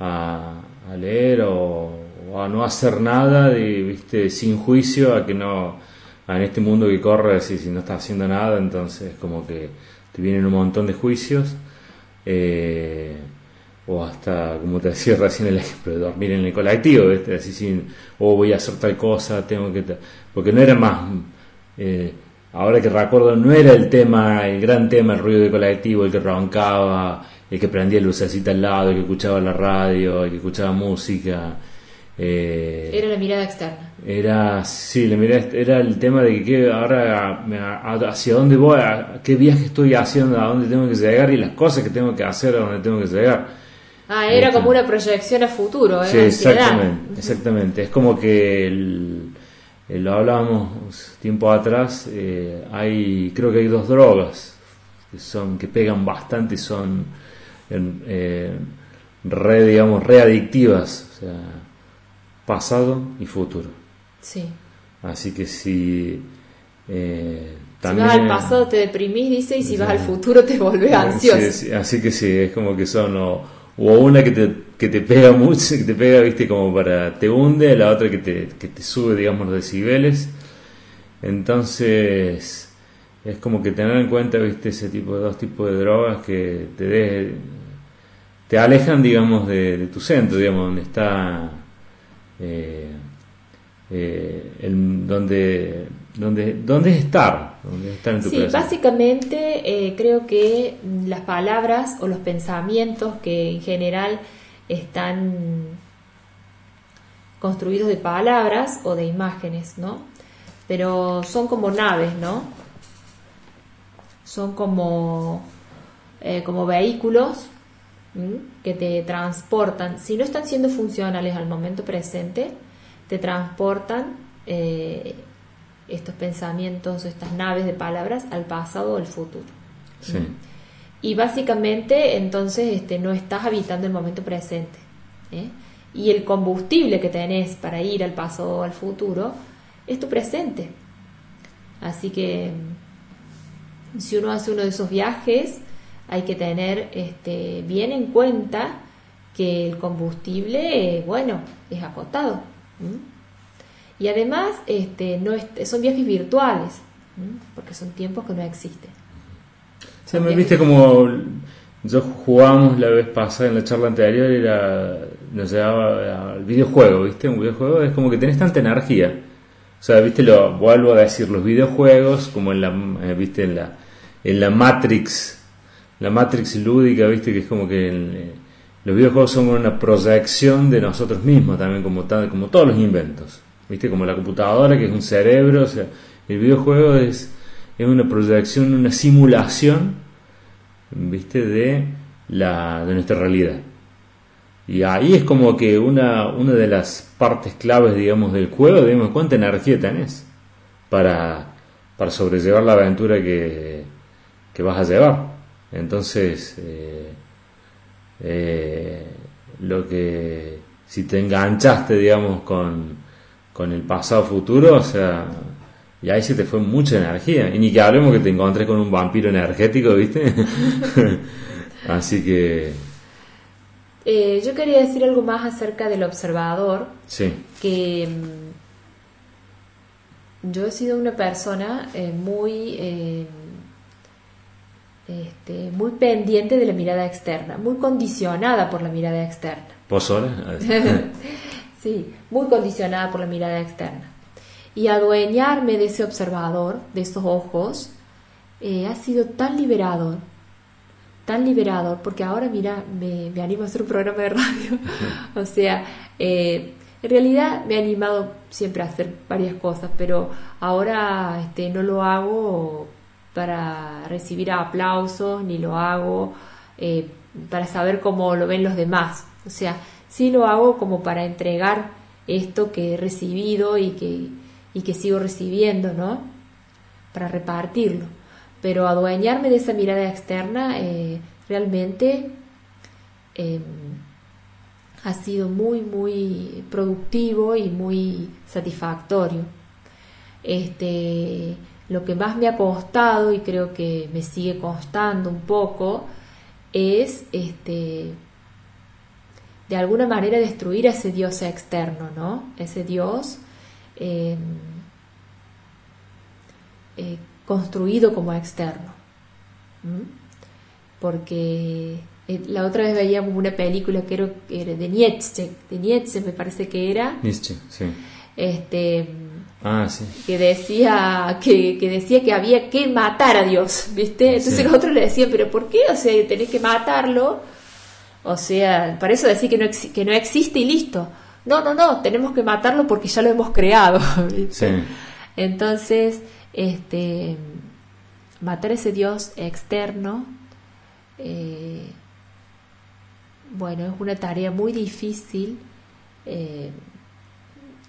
a, leer o, a no hacer nada, ¿viste? sin juicio, a que no, en este mundo que corre, si, si no estás haciendo nada, entonces como que te vienen un montón de juicios. Eh, o hasta, como te decía recién, el ejemplo de dormir en el colectivo, Así sin, o voy a hacer tal cosa, tengo que... Porque no era más... Eh, ahora que recuerdo, no era el tema, el gran tema, el ruido del colectivo, el que roncaba, el que prendía lucecita al lado, el que escuchaba la radio, el que escuchaba música. Eh, era la mirada externa. Era, sí, la mirada, era el tema de que ahora hacia dónde voy, a, qué viaje estoy haciendo, a dónde tengo que llegar y las cosas que tengo que hacer, a dónde tengo que llegar. Ah, era como una proyección a futuro, ¿eh? Sí, exactamente, exactamente. Es como que lo hablábamos tiempo atrás, eh, hay, creo que hay dos drogas que son que pegan bastante y son eh, re, digamos, readictivas, o sea, pasado y futuro. Sí. Así que si eh, también, si vas al pasado te deprimís, dice, y si vas al futuro te volvés ansioso. así que sí, es como que son o una que te, que te pega [laughs] mucho, que te pega, viste, como para, te hunde, la otra que te, que te sube, digamos, los decibeles. Entonces, es como que tener en cuenta, viste, ese tipo de dos tipos de drogas que te te alejan, digamos, de, tu centro, digamos, donde está, eh, eh, el, donde ¿Dónde, dónde es estar? en tu sí, básicamente eh, creo que las palabras o los pensamientos que en general están construidos de palabras o de imágenes, ¿no? Pero son como naves, ¿no? Son como, eh, como vehículos que te transportan, si no están siendo funcionales al momento presente, te transportan eh, estos pensamientos, estas naves de palabras al pasado o al futuro. Y básicamente entonces este, no estás habitando el momento presente. ¿eh? Y el combustible que tenés para ir al pasado o al futuro es tu presente. Así que si uno hace uno de esos viajes, hay que tener este, bien en cuenta que el combustible, bueno, es acotado. Y además este, no son viajes virtuales, porque son tiempos que no existen. Sí, me viste como yo jugábamos la vez pasada en la charla anterior, era, nos llevaba al videojuego, ¿viste? Un videojuego es como que tenés tanta energía. O sea, ¿viste? Lo vuelvo a decir, los videojuegos, como en la, eh, ¿viste? En la, en la Matrix, la Matrix lúdica, ¿viste? Que es como que eh, los videojuegos son una proyección de nosotros mismos también, como, como todos los inventos. ¿viste? Como la computadora, que es un cerebro, o sea, el videojuego es, es una proyección, una simulación, ¿viste? De, la, de nuestra realidad. Y ahí es como que una, una de las partes claves, digamos, del juego, digamos, cuánta energía tenés para, para sobrellevar la aventura que, que vas a llevar. Entonces, eh, eh, lo que, si te enganchaste, digamos, con, con el pasado futuro, o sea, y ahí se te fue mucha energía. Y ni que hablemos que te encontré con un vampiro energético, ¿viste? [laughs] Así que... Eh, yo quería decir algo más acerca del observador. Sí. Que mm, yo he sido una persona eh, muy... Eh, este, muy pendiente de la mirada externa, muy condicionada por la mirada externa. ¿Pozole? [laughs] sí, muy condicionada por la mirada externa y adueñarme de ese observador, de esos ojos, eh, ha sido tan liberador, tan liberador, porque ahora mira, me, animo a hacer un programa de radio. [laughs] o sea, eh, en realidad me he animado siempre a hacer varias cosas, pero ahora este, no lo hago para recibir aplausos, ni lo hago eh, para saber cómo lo ven los demás. O sea, sí lo hago como para entregar esto que he recibido y que, y que sigo recibiendo, ¿no? Para repartirlo. Pero adueñarme de esa mirada externa eh, realmente em, ha sido muy, muy productivo y muy satisfactorio. Este, lo que más me ha costado y creo que me sigue costando un poco es este de alguna manera destruir a ese Dios externo, ¿no? Ese Dios Em, eh, construido como externo. Porque eh, la otra vez veíamos una película que era, de Nietzsche, de Nietzsche me parece que era. Nietzsche, sí. Este, ah, sí. que decía que, decía que había que matar a Dios, ¿viste? Entonces los otros le decían, pero ¿por qué? O sea, tenés que matarlo. O sea, para eso decir que no, que no existe y listo no, no, no, tenemos que matarlo porque ya lo hemos creado. [laughs] Entonces, este, matar a ese Dios externo, eh, bueno, es una tarea muy difícil eh,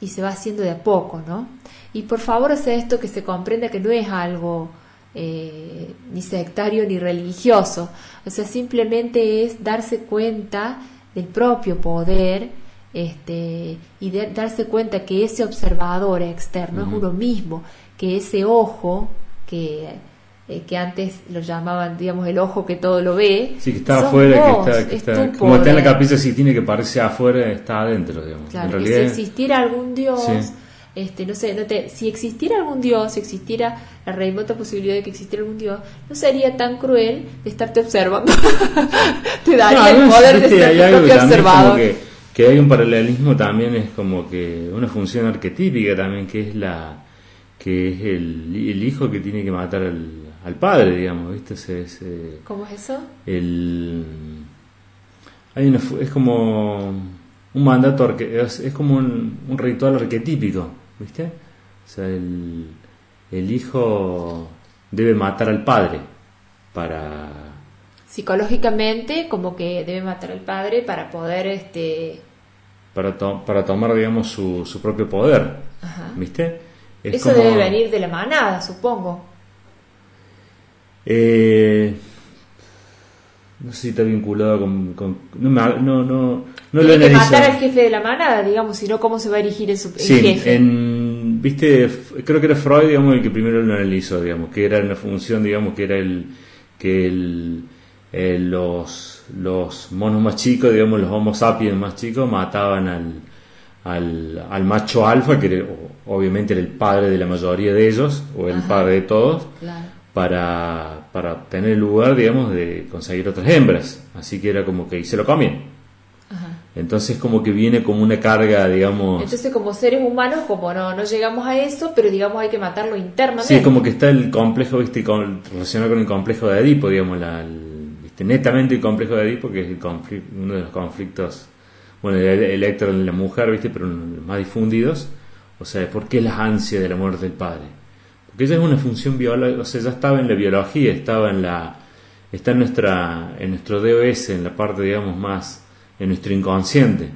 y se va haciendo de a poco, ¿no? Y por favor hace esto que se comprenda que no es algo eh, ni sectario ni religioso, o sea, simplemente es darse cuenta del propio poder este, y darse cuenta que ese observador externo es uno mismo, que ese ojo que, eh, que antes lo llamaban, digamos, el ojo que todo lo ve. Sí, que está afuera, que está, como está en la capilla, si tiene que parecerse afuera, está adentro, digamos. en realidad, si existiera algún Dios, este, no sé, no te, si existiera algún Dios, si existiera la remota posibilidad de que existiera algún Dios, no sería tan cruel de estarte observando. [laughs] te daría el poder de ser propio observador que hay un paralelismo también es como que una función arquetípica también que es la que es el, el hijo que tiene que matar al, al padre digamos viste ese, cómo es eso el hay una, es como un mandato es, es como un, un, ritual arquetípico viste o sea el, el hijo debe matar al padre para psicológicamente como que debe matar al padre para poder este para, para tomar digamos su, su propio poder viste eso debe venir de la manada supongo eh, no sé si está vinculado con, no no no no lo que matar al jefe de la manada digamos sino cómo se va a erigir en su sí, jefe en, viste creo que era Freud digamos el que primero lo analizó digamos que era una función digamos que era el que el eh, los, los monos más chicos, digamos los homo sapiens más chicos, mataban al, al, al macho alfa, que obviamente era el padre de la mayoría de ellos, o el padre de todos, para, para tener el lugar, digamos, de conseguir otras hembras. Así que era como que y se lo comían. Entonces como que viene como una carga, digamos... Entonces como seres humanos, como no, no llegamos a eso, pero digamos hay que matarlo internamente. Sí, como que está el complejo, viste, con, relacionado con el complejo de Edipo, digamos, la, netamente el complejo de Edipo, que es el uno de los conflictos, bueno, el, electro de la mujer, ¿viste? pero uno de los más difundidos, o sea, ¿por qué la ansia de la muerte del padre? Porque ella es una función biológica, o sea, ya estaba en la biología, estaba en la, está en nuestra, en nuestro DOS, en la parte, digamos, más, en nuestro inconsciente.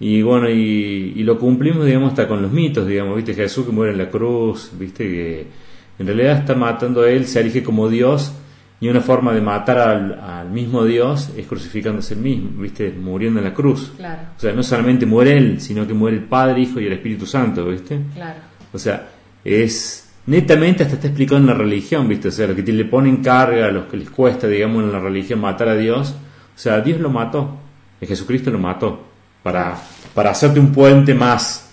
Y bueno, y, y, lo cumplimos, digamos, hasta con los mitos, digamos, viste, Jesús que muere en la cruz, viste, que en realidad está matando a él, se erige como Dios, y una forma de matar al, mismo Dios es crucificándose el mismo, ¿viste? Muriendo en la cruz. O sea, no solamente muere él, sino que muere el Padre, Hijo y el Espíritu Santo, ¿viste? Claro. O sea, es, netamente hasta está explicado en la religión, ¿viste? O sea, lo que le ponen carga, a los que les cuesta, digamos, en la religión matar a Dios, o sea, Dios lo mató, Jesucristo lo mató, para, para hacerte un puente más,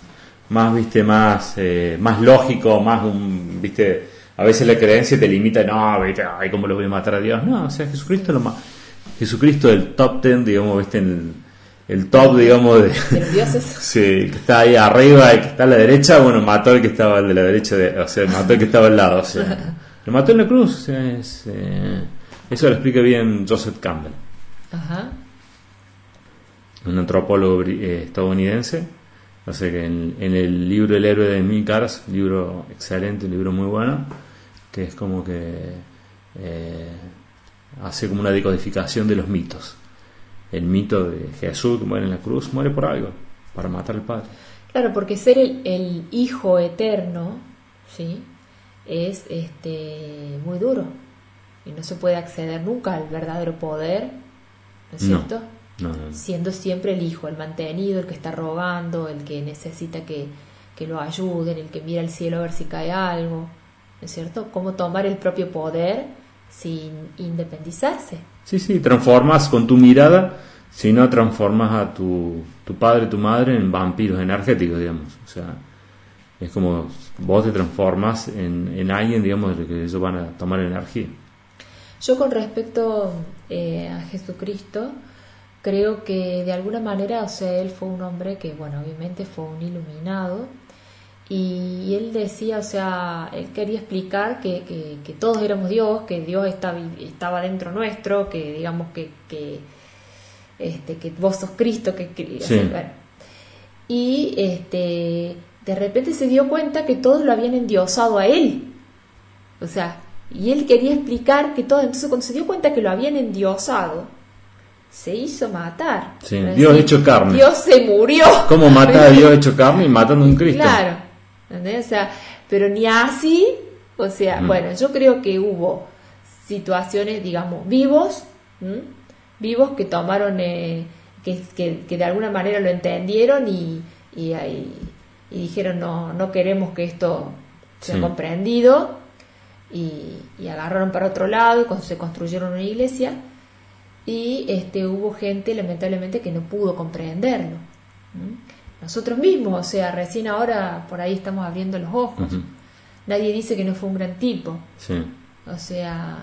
más, ¿viste? Más, eh, más lógico, más un, ¿viste? A veces la creencia te limita, no, ¿viste? Ay, ¿cómo lo voy a matar a Dios? No, o sea, Jesucristo lo mató. Jesucristo el top ten, digamos, ¿viste? En el top, digamos, de, [laughs] sí, que está ahí arriba, y que está a la derecha, bueno, mató al que estaba al de la derecha, de, o sea, mató al que estaba al lado, o sea, [laughs] lo mató en la cruz, o sea, es, eh, eso lo explica bien Joseph Campbell, Ajá. un antropólogo eh, estadounidense, o sea que en, en el libro El héroe de mil caras, un libro excelente, un libro muy bueno, que es como que eh, hace como una decodificación de los mitos. El mito de Jesús que muere en la cruz, muere por algo, para matar al Padre. Claro, porque ser el, el hijo eterno, ¿sí? Es este muy duro. Y no se puede acceder nunca al verdadero poder, ¿no es cierto? No, no, no. Siendo siempre el hijo, el mantenido, el que está rogando, el que necesita que, que lo ayuden, el que mira al cielo a ver si cae algo, ¿no es cierto? Cómo tomar el propio poder sin independizarse. Sí, sí, transformas con tu mirada, si no transformas a tu, tu padre, tu madre en vampiros energéticos, digamos. O sea, es como vos te transformas en, en alguien, digamos, de que ellos van a tomar energía. Yo con respecto eh, a Jesucristo, creo que de alguna manera, o sea, él fue un hombre que, bueno, obviamente fue un iluminado y él decía, o sea, él quería explicar que, que, que todos éramos Dios, que Dios estaba, estaba dentro nuestro, que digamos que, que, este, que vos sos Cristo, que, bueno. y este, de repente se dio cuenta que todos lo habían endiosado a él. O sea, y él quería explicar que todo, entonces cuando se dio cuenta que lo habían endiosado, se hizo matar. Sí, Dios decir, hecho carne. Dios se murió. ¿Cómo mata a Dios hecho carne y matando a un Cristo? Claro, ¿entendés? O sea, pero ni así, o sea, Mm. bueno, yo creo que hubo situaciones, digamos, vivos, ¿m? vivos que tomaron, eh, que, que, que de alguna manera lo entendieron y, y, y- y dijeron no, no queremos que esto sea Sí. comprendido y, y agarraron para otro lado y con- se construyeron una iglesia y este hubo gente lamentablemente que no pudo comprenderlo. Nosotros mismos o sea recién ahora por ahí estamos abriendo los ojos nadie dice que no fue un gran tipo Sí. o sea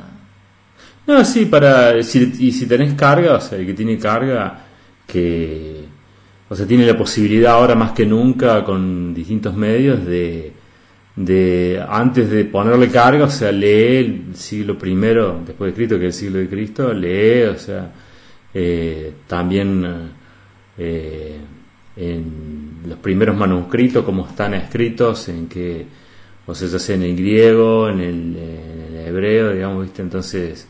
No, sí, para. Si, y si tenés carga, o sea, el que tiene carga, que. O sea, tiene la posibilidad ahora más que nunca con distintos medios de. de antes de ponerle carga, o sea, lee el siglo primero después de Cristo, que es el siglo de Cristo, lee, o sea, eh, también eh, en los primeros manuscritos, como están escritos, en que, o sea, ya sea en el griego, en el, en el hebreo, digamos, ¿viste? Entonces,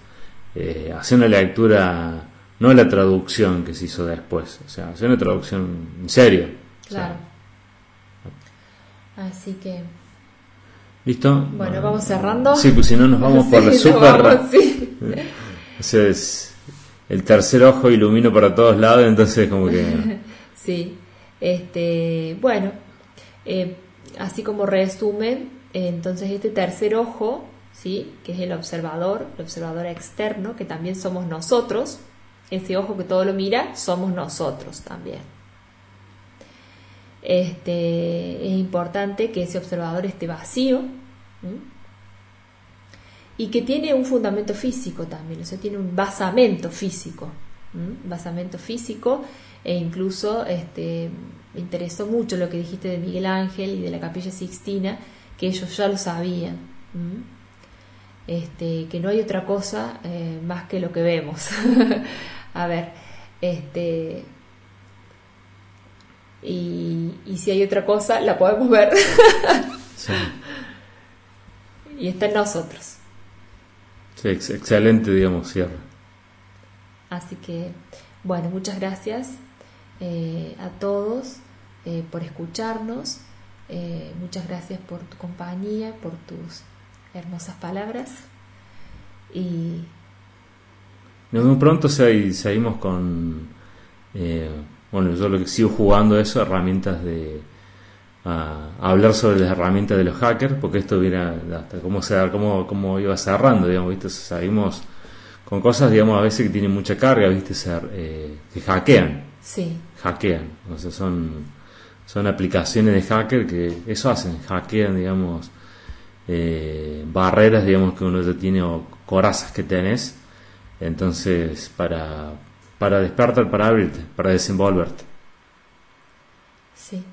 eh, hacer una lectura, no la traducción que se hizo después, o sea, hacer una traducción en serio. o sea, claro así que ¿Listo? bueno vamos cerrando Sí, pues si no nos vamos [laughs] por la super... vamos, sí. [laughs] O sea, es el tercer ojo ilumino para todos lados, entonces como que... [laughs] Sí, este, bueno, eh, así como resumen, entonces este tercer ojo, ¿sí? que es el observador, el observador externo, que también somos nosotros, ese ojo que todo lo mira, somos nosotros también. Este, es importante que ese observador esté vacío y que tiene un fundamento físico también, o sea, tiene un basamento físico, ¿m? basamento físico e incluso este, me interesó mucho lo que dijiste de Miguel Ángel y de la Capilla Sixtina, que ellos ya lo sabían, este, que no hay otra cosa eh, más que lo que vemos. [laughs] A ver, este, y, y si hay otra cosa, la podemos ver [laughs] Sí, y está en nosotros. sí, ex- excelente, digamos, cierre. Así que, bueno, muchas gracias eh, a todos eh, por escucharnos. Eh, muchas gracias por tu compañía, por tus hermosas palabras. Y Nos vemos pronto, y seguimos con... eh, bueno, yo lo que sigo jugando eso, herramientas de, a, hablar sobre las herramientas de los hackers, porque esto viene hasta cómo, se, cómo, cómo iba cerrando, digamos, ¿viste? Seguimos con cosas, digamos, a veces que tienen mucha carga, ¿viste? Ser, eh, que hackean. Sí. Hackean. O sea, son, son aplicaciones de hacker que eso hacen, hackean, digamos, eh, barreras, digamos, que uno ya tiene o corazas que tenés. Entonces, para, para despertar, para abrirte, para desenvolverte. Sí.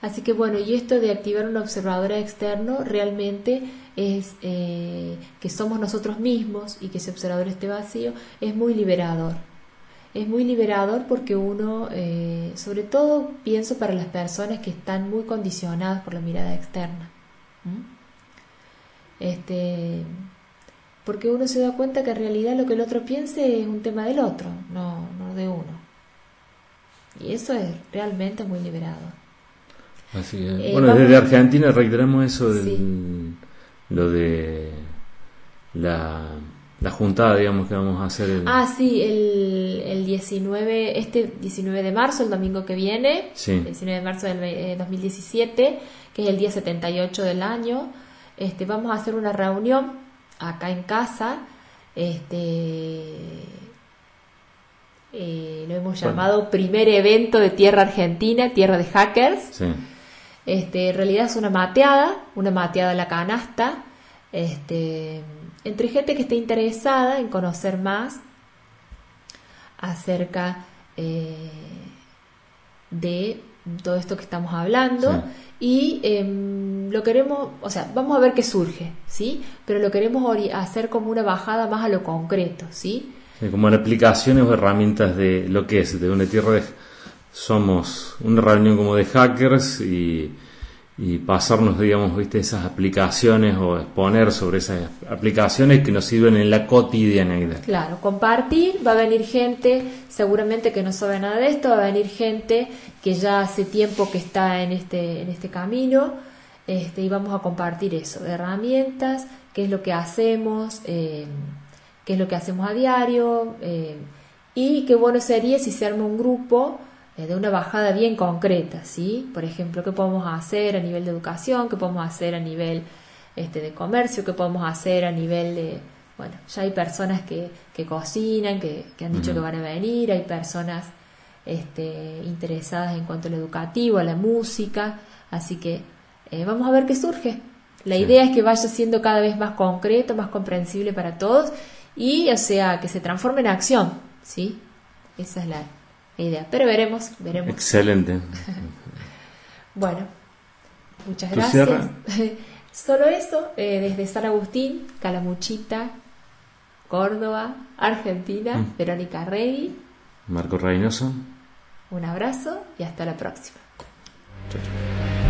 Así que bueno, y esto de activar un observador externo realmente es eh, que somos nosotros mismos y que ese observador esté vacío, es muy liberador. Es muy liberador porque uno, eh, sobre todo pienso para las personas que están muy condicionadas por la mirada externa. Este, porque uno se da cuenta que en realidad lo que el otro piense es un tema del otro, no, no de uno. Y eso es realmente muy liberador. Así eh, bueno, desde Argentina reiteramos eso lo de la, la juntada, digamos, que vamos a hacer. Ah, sí, el, el 19, este 19 de marzo, el domingo que viene, el 19 de marzo del 2017, eh, que es el día 78 del año, este, vamos a hacer una reunión acá en casa, este, eh, lo hemos llamado primer evento de Tierra Argentina, Tierra de Hackers. Sí. Este, en realidad es una mateada, una mateada a la canasta, este, entre gente que esté interesada en conocer más acerca eh, de todo esto que estamos hablando y em, lo queremos, o sea, vamos a ver qué surge, ¿sí? Pero lo queremos hacer como una bajada más a lo concreto, ¿sí? como en aplicaciones o herramientas de lo que es, de una tierra de somos una reunión como de hackers y, pasarnos, digamos, ¿viste? esas aplicaciones o exponer sobre esas aplicaciones que nos sirven en la cotidianidad. Claro, compartir, va a venir gente, seguramente que no sabe nada de esto, va a venir gente que ya hace tiempo que está en este, en este camino, este, y vamos a compartir eso, herramientas, qué es lo que hacemos, eh, qué es lo que hacemos a diario, eh, y qué bueno sería si se arma un grupo de una bajada bien concreta, ¿sí? Por ejemplo, qué podemos hacer a nivel de educación, qué podemos hacer a nivel este, de comercio, qué podemos hacer a nivel de... Bueno, ya hay personas que, que cocinan, que, han dicho que van a venir, hay personas este, interesadas en cuanto al educativo, a la música, así que eh, vamos a ver qué surge. La idea es que vaya siendo cada vez más concreto, más comprensible para todos y, o sea, que se transforme en acción, ¿sí? Esa es la, idea. Pero veremos, veremos. Excelente. [laughs] bueno, muchas gracias. [laughs] Solo eso, eh, desde San Agustín, Calamuchita, Córdoba, Argentina, mm. Verónica Rey. Marco Reynoso. Un abrazo y hasta la próxima. Chao, chao.